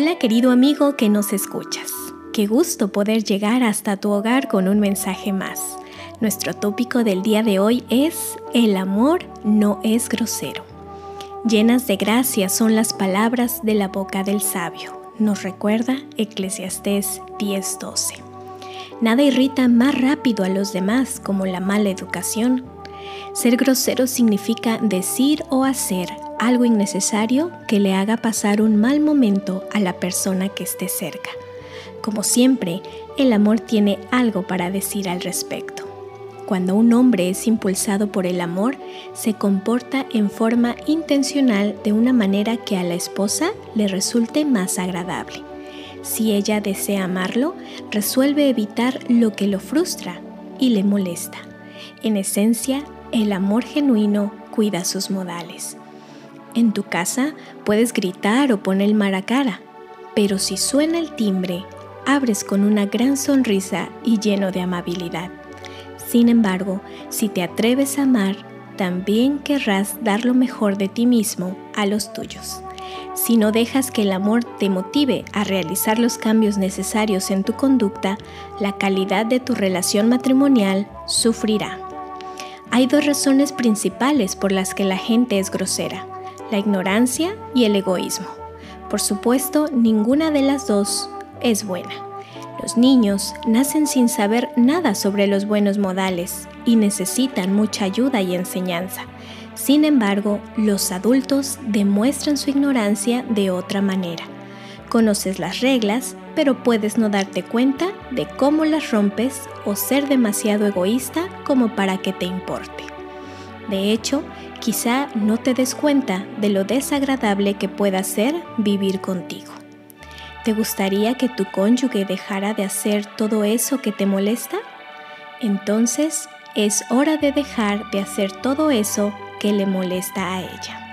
Hola querido amigo que nos escuchas. Qué gusto poder llegar hasta tu hogar con un mensaje más. Nuestro tópico del día de hoy es El amor no es grosero. Llenas de gracia son las palabras de la boca del sabio, nos recuerda Eclesiastés 10:12. Nada irrita más rápido a los demás como la mala educación. Ser grosero significa decir o hacer algo innecesario que le haga pasar un mal momento a la persona que esté cerca. Como siempre, el amor tiene algo para decir al respecto. Cuando un hombre es impulsado por el amor, se comporta en forma intencional de una manera que a la esposa le resulte más agradable. Si ella desea amarlo, resuelve evitar lo que lo frustra y le molesta. En esencia, el amor genuino cuida sus modales. En tu casa puedes gritar o poner mala cara, pero si suena el timbre, abres con una gran sonrisa y lleno de amabilidad. Sin embargo, si te atreves a amar, también querrás dar lo mejor de ti mismo a los tuyos. Si no dejas que el amor te motive a realizar los cambios necesarios en tu conducta, la calidad de tu relación matrimonial sufrirá. Hay dos razones principales por las que la gente es grosera, la ignorancia y el egoísmo. Por supuesto, ninguna de las dos es buena. Los niños nacen sin saber nada sobre los buenos modales y necesitan mucha ayuda y enseñanza. Sin embargo, los adultos demuestran su ignorancia de otra manera. Conoces las reglas, pero puedes no darte cuenta de cómo las rompes o ser demasiado egoísta como para que te importe. De hecho, quizá no te des cuenta de lo desagradable que pueda ser vivir contigo. ¿Te gustaría que tu cónyuge dejara de hacer todo eso que te molesta? Entonces es hora de dejar de hacer todo eso que le molesta a ella.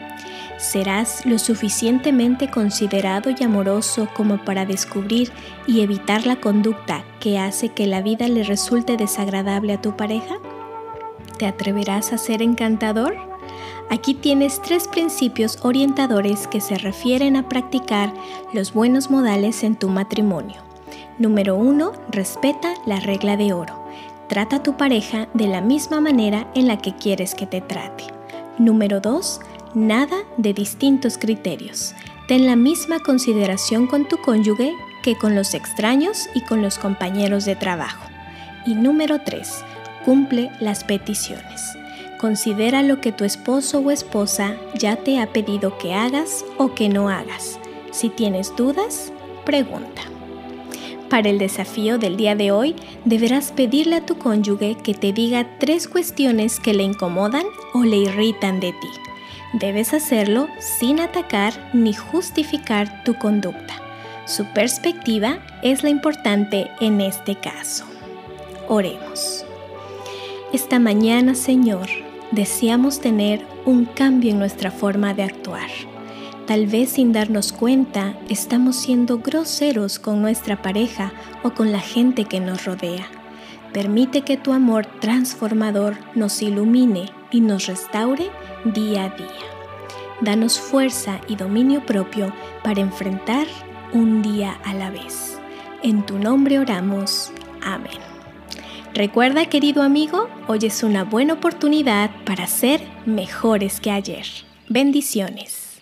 ¿Serás lo suficientemente considerado y amoroso como para descubrir y evitar la conducta que hace que la vida le resulte desagradable a tu pareja? ¿Te atreverás a ser encantador? Aquí tienes tres principios orientadores que se refieren a practicar los buenos modales en tu matrimonio. Número 1. Respeta la regla de oro. Trata a tu pareja de la misma manera en la que quieres que te trate. Número 2. Nada de distintos criterios. Ten la misma consideración con tu cónyuge que con los extraños y con los compañeros de trabajo. Y número 3. Cumple las peticiones. Considera lo que tu esposo o esposa ya te ha pedido que hagas o que no hagas. Si tienes dudas, pregunta. Para el desafío del día de hoy, deberás pedirle a tu cónyuge que te diga tres cuestiones que le incomodan o le irritan de ti. Debes hacerlo sin atacar ni justificar tu conducta. Su perspectiva es la importante en este caso. Oremos. Esta mañana, Señor, deseamos tener un cambio en nuestra forma de actuar. Tal vez sin darnos cuenta estamos siendo groseros con nuestra pareja o con la gente que nos rodea. Permite que tu amor transformador nos ilumine y nos restaure día a día. Danos fuerza y dominio propio para enfrentar un día a la vez. En tu nombre oramos. Amén. Recuerda, querido amigo, hoy es una buena oportunidad para ser mejores que ayer. Bendiciones.